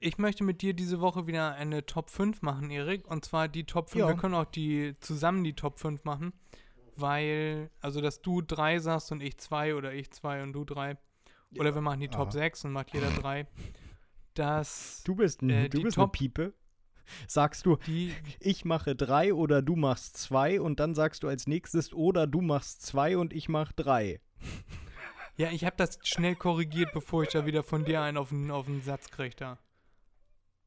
Ich möchte mit dir diese Woche wieder eine Top 5 machen, Erik. Und zwar die Top 5. Ja. Wir können auch die zusammen die Top 5 machen. Weil, also dass du drei sagst und ich zwei oder ich zwei und du drei. Oder wir machen die Top aha. 6 und macht jeder drei. Das Du bist, ein, Äh, du die bist eine Top- Piepe. Sagst du, die ich mache drei oder du machst zwei und dann sagst du als nächstes oder du machst zwei und ich mach drei. Ja, ich habe das schnell korrigiert, bevor ich da wieder von dir einen auf den, auf den Satz krieg da.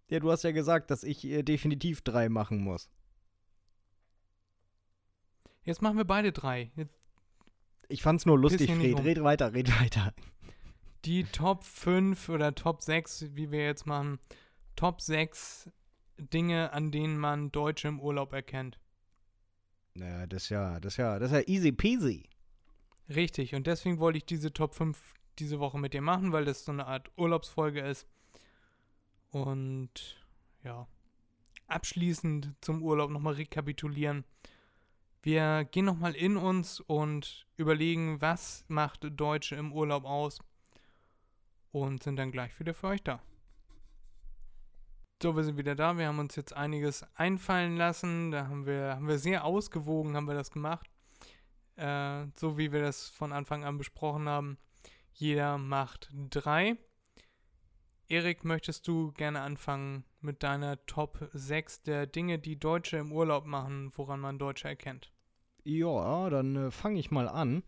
Ja, du hast ja gesagt, dass ich äh, definitiv drei machen muss. Jetzt machen wir beide drei. Jetzt Ich fand's nur lustig, Fred. Red weiter, red weiter. Die Top 5 oder Top 6, wie wir jetzt machen, Top 6 Dinge, an denen man Deutsche im Urlaub erkennt. Naja, das ja, das ja, das ist ja easy peasy. Richtig, und deswegen wollte ich diese Top 5 diese Woche mit dir machen, weil das so eine Art Urlaubsfolge ist. Und ja, abschließend zum Urlaub nochmal rekapitulieren. Wir gehen nochmal in uns und überlegen, was macht Deutsche im Urlaub aus und sind dann gleich wieder für euch da. So, wir sind wieder da. Wir haben uns jetzt einiges einfallen lassen. Da haben wir, haben wir sehr ausgewogen, haben wir das gemacht. Äh, so wie wir das von Anfang an besprochen haben. Jeder macht drei. Erik, möchtest du gerne anfangen mit deiner Top 6 der Dinge, die Deutsche im Urlaub machen, woran man Deutsche erkennt? Ja, dann äh, fange ich mal an.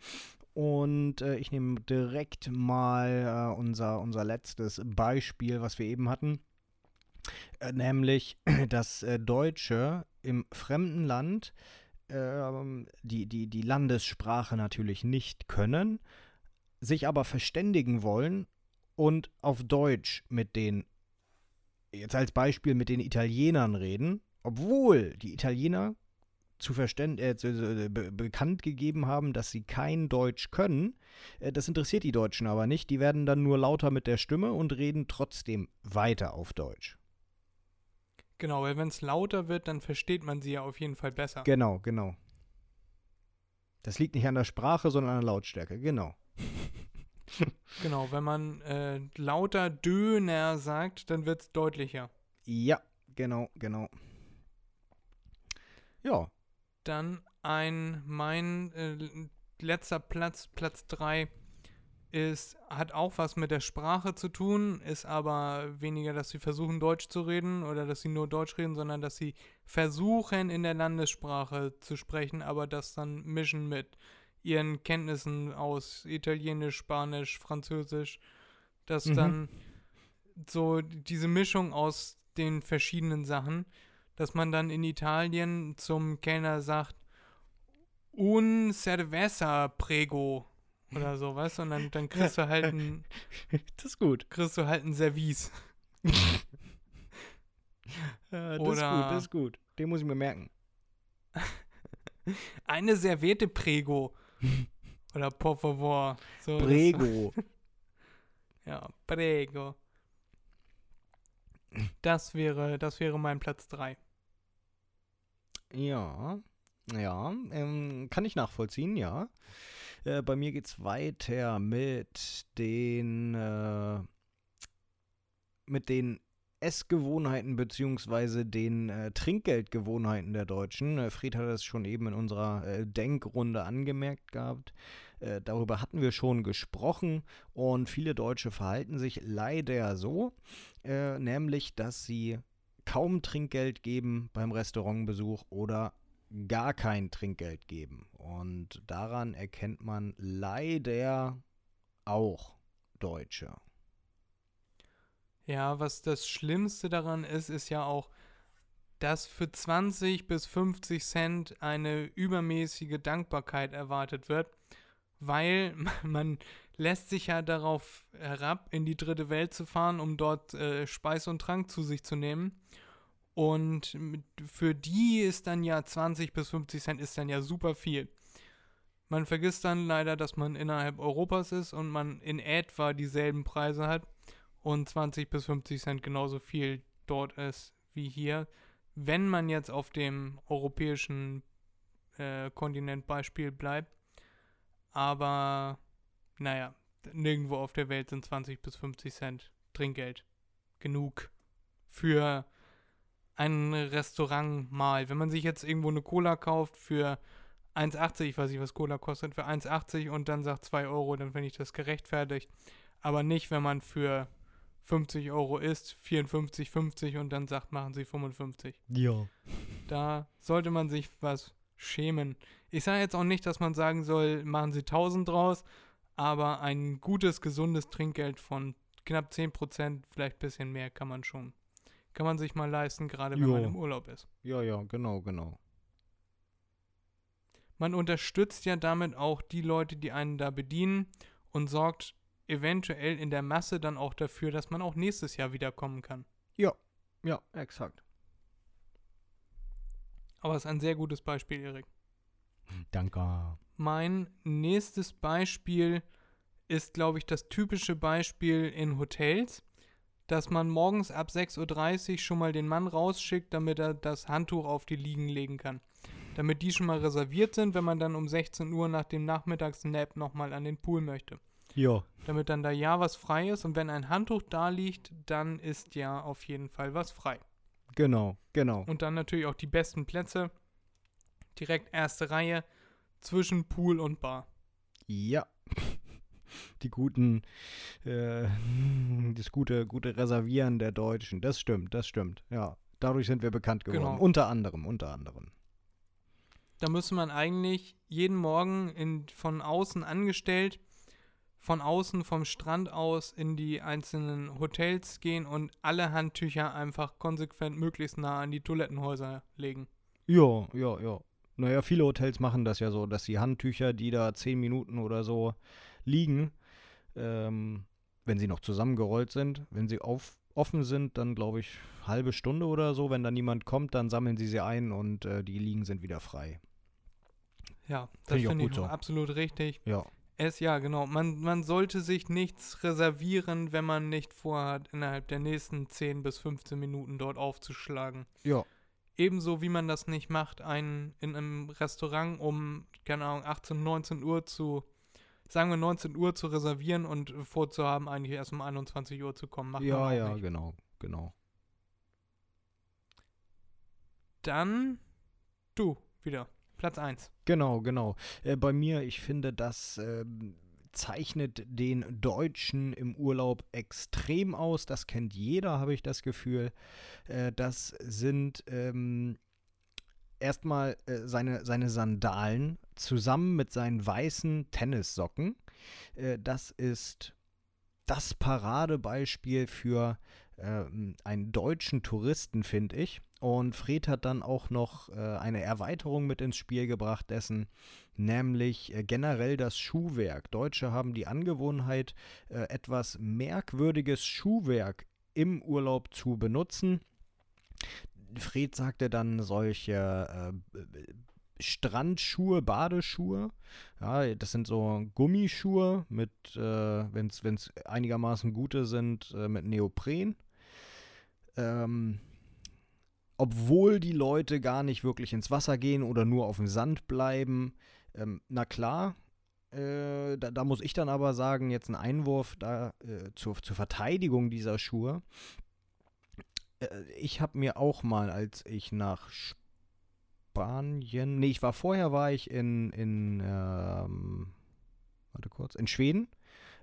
Und äh, ich nehme direkt mal äh, unser, unser letztes Beispiel, was wir eben hatten. Äh, nämlich, dass äh, Deutsche im fremden Land ähm, die, die, die Landessprache natürlich nicht können, sich aber verständigen wollen und auf Deutsch mit den, jetzt als Beispiel mit den Italienern reden, obwohl die Italiener zu verständ äh, äh, be bekannt gegeben haben, dass sie kein Deutsch können. Äh, das interessiert die Deutschen aber nicht. Die werden dann nur lauter mit der Stimme und reden trotzdem weiter auf Deutsch. Genau, weil wenn es lauter wird, dann versteht man sie ja auf jeden Fall besser. Genau, genau. Das liegt nicht an der Sprache, sondern an der Lautstärke, genau. genau, wenn man äh, lauter Döner sagt, dann wird es deutlicher. Ja, genau, genau. Ja, dann ein, mein äh, letzter Platz, Platz 3, ist, hat auch was mit der Sprache zu tun, ist aber weniger, dass sie versuchen, Deutsch zu reden oder dass sie nur Deutsch reden, sondern dass sie versuchen, in der Landessprache zu sprechen, aber das dann mischen mit ihren Kenntnissen aus Italienisch, Spanisch, Französisch, dass mhm. dann so diese Mischung aus den verschiedenen Sachen dass man dann in Italien zum Kellner sagt, un cerveza prego oder so, weißt du? Und dann, dann kriegst du halt ein. Das ist gut. Kriegst du halt ein Service. ja, das oder, ist gut, das ist gut. Den muss ich mir merken. eine Serviette prego. oder por favor. So, prego. ja, prego. Das wäre, das wäre mein Platz 3. Ja, ja, ähm, kann ich nachvollziehen, ja. Äh, bei mir geht es weiter mit den, äh, mit den Essgewohnheiten bzw. den äh, Trinkgeldgewohnheiten der Deutschen. Äh, Fried hat es schon eben in unserer äh, Denkrunde angemerkt gehabt. Äh, darüber hatten wir schon gesprochen und viele Deutsche verhalten sich leider so, nämlich dass sie kaum Trinkgeld geben beim Restaurantbesuch oder gar kein Trinkgeld geben. Und daran erkennt man leider auch Deutsche. Ja, was das Schlimmste daran ist, ist ja auch, dass für 20 bis 50 Cent eine übermäßige Dankbarkeit erwartet wird, weil man lässt sich ja darauf herab, in die dritte Welt zu fahren, um dort äh, Speis und Trank zu sich zu nehmen. Und für die ist dann ja 20 bis 50 Cent ist dann ja super viel. Man vergisst dann leider, dass man innerhalb Europas ist und man in etwa dieselben Preise hat und 20 bis 50 Cent genauso viel dort ist wie hier. Wenn man jetzt auf dem europäischen äh, Kontinent Beispiel bleibt. Aber naja, nirgendwo auf der Welt sind 20 bis 50 Cent Trinkgeld genug für ein Restaurant mal. Wenn man sich jetzt irgendwo eine Cola kauft für 1,80, ich weiß nicht, was Cola kostet, für 1,80 und dann sagt 2 Euro, dann finde ich das gerechtfertigt. Aber nicht, wenn man für 50 Euro isst, 54, 50 und dann sagt, machen Sie 55. Ja. Da sollte man sich was schämen. Ich sage jetzt auch nicht, dass man sagen soll, machen Sie 1000 draus, aber ein gutes, gesundes Trinkgeld von knapp 10%, vielleicht ein bisschen mehr, kann man schon. Kann man sich mal leisten, gerade wenn jo. man im Urlaub ist. Ja, ja, genau, genau. Man unterstützt ja damit auch die Leute, die einen da bedienen und sorgt eventuell in der Masse dann auch dafür, dass man auch nächstes Jahr wiederkommen kann. Ja, ja, exakt. Aber es ist ein sehr gutes Beispiel, Erik. Danke. Mein nächstes Beispiel ist, glaube ich, das typische Beispiel in Hotels, dass man morgens ab 6.30 Uhr schon mal den Mann rausschickt, damit er das Handtuch auf die Liegen legen kann. Damit die schon mal reserviert sind, wenn man dann um 16 Uhr nach dem Nachmittagsnap nochmal an den Pool möchte. Ja. damit dann da ja was frei ist. Und wenn ein Handtuch da liegt, dann ist ja auf jeden Fall was frei. Genau, genau. Und dann natürlich auch die besten Plätze. Direkt erste Reihe zwischen Pool und Bar. Ja. Die guten, äh, das gute, gute Reservieren der Deutschen. Das stimmt, das stimmt. Ja. Dadurch sind wir bekannt geworden. Genau. Unter anderem, unter anderem. Da müsste man eigentlich jeden Morgen in, von außen angestellt, von außen vom Strand aus in die einzelnen Hotels gehen und alle Handtücher einfach konsequent möglichst nah an die Toilettenhäuser legen. Ja, ja, ja. Naja, viele Hotels machen das ja so, dass die Handtücher, die da zehn Minuten oder so liegen, ähm, wenn sie noch zusammengerollt sind, wenn sie auf, offen sind, dann glaube ich halbe Stunde oder so. Wenn da niemand kommt, dann sammeln sie sie ein und äh, die liegen sind wieder frei. Ja, das Finde ich auch finde ich gut so. absolut richtig. Ja, Es ja, genau. Man, man sollte sich nichts reservieren, wenn man nicht vorhat, innerhalb der nächsten 10 bis 15 Minuten dort aufzuschlagen. ja, Ebenso wie man das nicht macht, einen in einem Restaurant um, keine Ahnung, 18, 19 Uhr zu, sagen wir 19 Uhr zu reservieren und vorzuhaben, eigentlich erst um 21 Uhr zu kommen. Macht ja, ja, nicht. genau, genau. Dann du wieder. Platz 1. Genau, genau. Äh, bei mir, ich finde, das ähm, zeichnet den Deutschen im Urlaub extrem aus. Das kennt jeder, habe ich das Gefühl. Äh, das sind ähm, erstmal äh, seine, seine Sandalen zusammen mit seinen weißen Tennissocken. Äh, das ist das Paradebeispiel für ähm, einen deutschen Touristen, finde ich. Und Fred hat dann auch noch äh, eine Erweiterung mit ins Spiel gebracht dessen, nämlich äh, generell das Schuhwerk. Deutsche haben die Angewohnheit, äh, etwas merkwürdiges Schuhwerk im Urlaub zu benutzen. Fred sagte dann solche äh, Strandschuhe, Badeschuhe. Ja, das sind so Gummischuhe mit, äh, wenn es einigermaßen gute sind, äh, mit Neopren. Ähm, obwohl die Leute gar nicht wirklich ins Wasser gehen oder nur auf dem Sand bleiben. Ähm, na klar, äh, da, da muss ich dann aber sagen, jetzt ein Einwurf da äh, zur, zur Verteidigung dieser Schuhe. Äh, ich habe mir auch mal, als ich nach Spanien, nee, ich war vorher, war ich in, in ähm, warte kurz, in Schweden.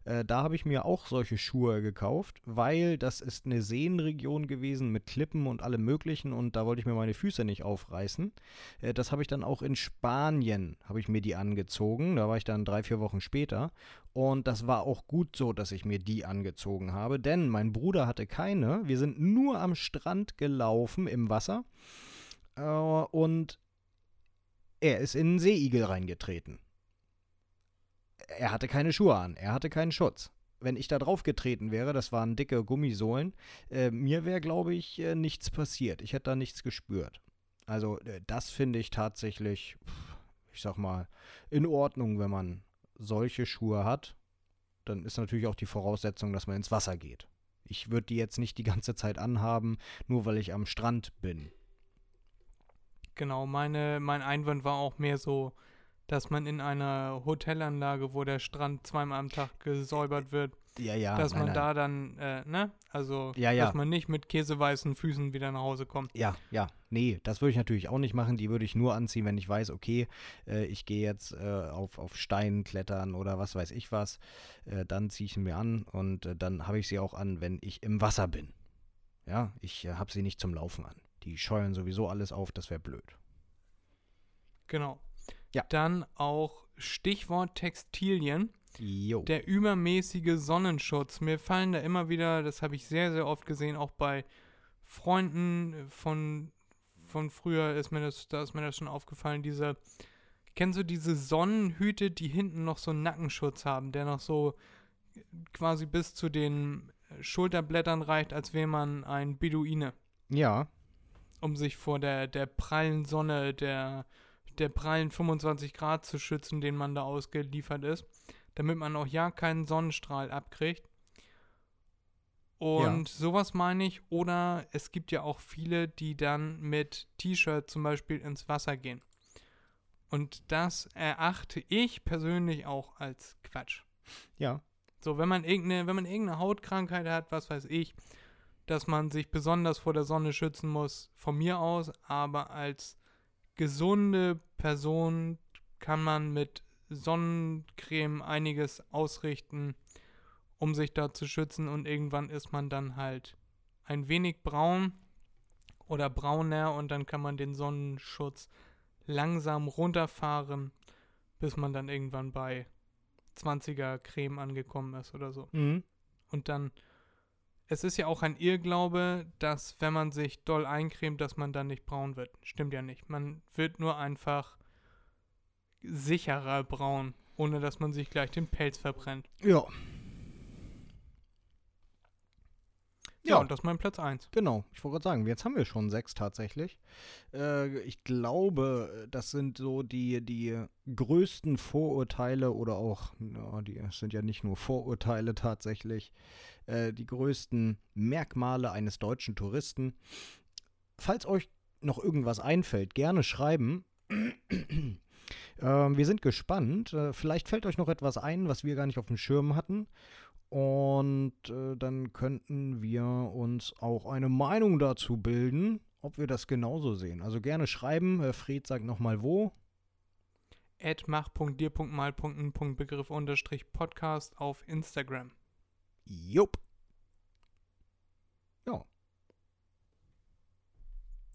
Äh, da habe ich mir auch solche Schuhe gekauft, weil das ist eine Seenregion gewesen mit Klippen und allem möglichen und da wollte ich mir meine Füße nicht aufreißen. Äh, das habe ich dann auch in Spanien, habe ich mir die angezogen. Da war ich dann drei, vier Wochen später und das war auch gut so, dass ich mir die angezogen habe, denn mein Bruder hatte keine. Wir sind nur am Strand gelaufen im Wasser äh, und er ist in einen Seeigel reingetreten er hatte keine Schuhe an, er hatte keinen Schutz. Wenn ich da drauf getreten wäre, das waren dicke Gummisohlen, äh, mir wäre, glaube ich, äh, nichts passiert. Ich hätte da nichts gespürt. Also äh, das finde ich tatsächlich, ich sag mal, in Ordnung, wenn man solche Schuhe hat. Dann ist natürlich auch die Voraussetzung, dass man ins Wasser geht. Ich würde die jetzt nicht die ganze Zeit anhaben, nur weil ich am Strand bin. Genau, meine, mein Einwand war auch mehr so, dass man in einer Hotelanlage, wo der Strand zweimal am Tag gesäubert wird, Ja, ja. dass nein, man nein. da dann, äh, ne? Also, Ja, dass man nicht mit käseweißen Füßen wieder nach Hause kommt. Ja, ja. Nee, das würde ich natürlich auch nicht machen. Die würde ich nur anziehen, wenn ich weiß, okay, äh, ich gehe jetzt äh, auf, auf Steinen klettern oder was weiß ich was. Äh, dann ziehe ich sie mir an und äh, dann habe ich sie auch an, wenn ich im Wasser bin. Ja, ich äh, habe sie nicht zum Laufen an. Die scheuern sowieso alles auf, das wäre blöd. Genau. Ja. Dann auch Stichwort Textilien. Jo. Der übermäßige Sonnenschutz. Mir fallen da immer wieder, das habe ich sehr, sehr oft gesehen, auch bei Freunden von, von früher ist mir das, da ist mir das schon aufgefallen, diese, kennst du diese Sonnenhüte, die hinten noch so einen Nackenschutz haben, der noch so quasi bis zu den Schulterblättern reicht, als wäre man ein Beduine, ja, um sich vor der, der prallen Sonne, der, der prallen 25 Grad zu schützen, den man da ausgeliefert ist, damit man auch ja keinen Sonnenstrahl abkriegt. Und sowas meine ich. Oder es gibt ja auch viele, die dann mit T-Shirt zum Beispiel ins Wasser gehen. Und das erachte ich persönlich auch als Quatsch. ja. So, wenn man irgendeine, wenn man irgendeine Hautkrankheit hat, was weiß ich, dass man sich besonders vor der Sonne schützen muss, von mir aus, aber als gesunde Person kann man mit Sonnencreme einiges ausrichten, um sich da zu schützen und irgendwann ist man dann halt ein wenig braun oder brauner und dann kann man den Sonnenschutz langsam runterfahren, bis man dann irgendwann bei 20er Creme angekommen ist oder so. Mhm. Und dann, es ist ja auch ein Irrglaube, dass wenn man sich doll eincremt, dass man dann nicht braun wird. Stimmt ja nicht. Man wird nur einfach sicherer braun, ohne dass man sich gleich den Pelz verbrennt. Ja. Ja, Ja. und das ist mein Platz 1. Genau, ich wollte gerade sagen, jetzt haben wir schon sechs tatsächlich. Äh, ich glaube, das sind so die, die größten Vorurteile oder auch, ja, die sind ja nicht nur Vorurteile tatsächlich, äh, die größten Merkmale eines deutschen Touristen. Falls euch noch irgendwas einfällt, gerne schreiben. ähm, wir sind gespannt. Äh, vielleicht fällt euch noch etwas ein, was wir gar nicht auf dem Schirm hatten. Und äh, dann könnten wir uns auch eine Meinung dazu bilden, ob wir das genauso sehen. Also gerne schreiben. Äh, Fred sagt nochmal wo. At mach.dir.mal.n.begriff unterstrich Podcast auf Instagram. Jupp. Ja.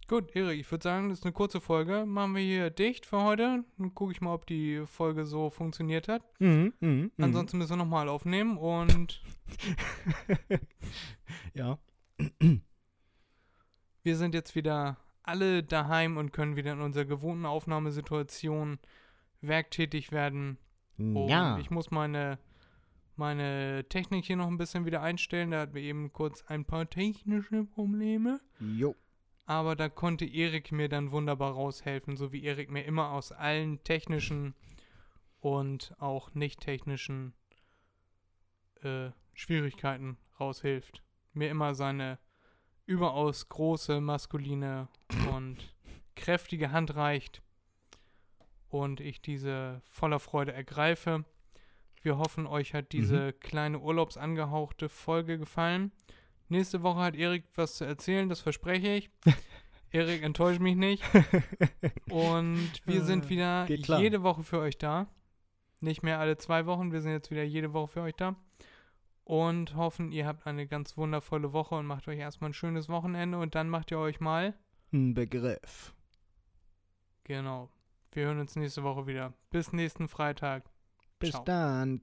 Gut, Erik, ich würde sagen, das ist eine kurze Folge. Machen wir hier dicht für heute. Dann gucke ich mal, ob die Folge so funktioniert hat. Mhm, mhm, mhm. Ansonsten müssen wir nochmal aufnehmen und Ja. wir sind jetzt wieder alle daheim und können wieder in unserer gewohnten Aufnahmesituation werktätig werden. Und Ja. ich muss meine, meine Technik hier noch ein bisschen wieder einstellen. Da hatten wir eben kurz ein paar technische Probleme. Jo. Aber da konnte Erik mir dann wunderbar raushelfen, so wie Erik mir immer aus allen technischen und auch nicht technischen äh, Schwierigkeiten raushilft. Mir immer seine überaus große, maskuline und kräftige Hand reicht und ich diese voller Freude ergreife. Wir hoffen, euch hat diese kleine urlaubsangehauchte Folge gefallen. Nächste Woche hat Erik was zu erzählen, das verspreche ich. Erik, enttäuscht mich nicht. Und wir sind wieder jede Woche für euch da. Nicht mehr alle zwei Wochen, wir sind jetzt wieder jede Woche für euch da. Und hoffen, ihr habt eine ganz wundervolle Woche und macht euch erstmal ein schönes Wochenende und dann macht ihr euch mal. Ein Begriff. Genau. Wir hören uns nächste Woche wieder. Bis nächsten Freitag. Bis Ciao. dann.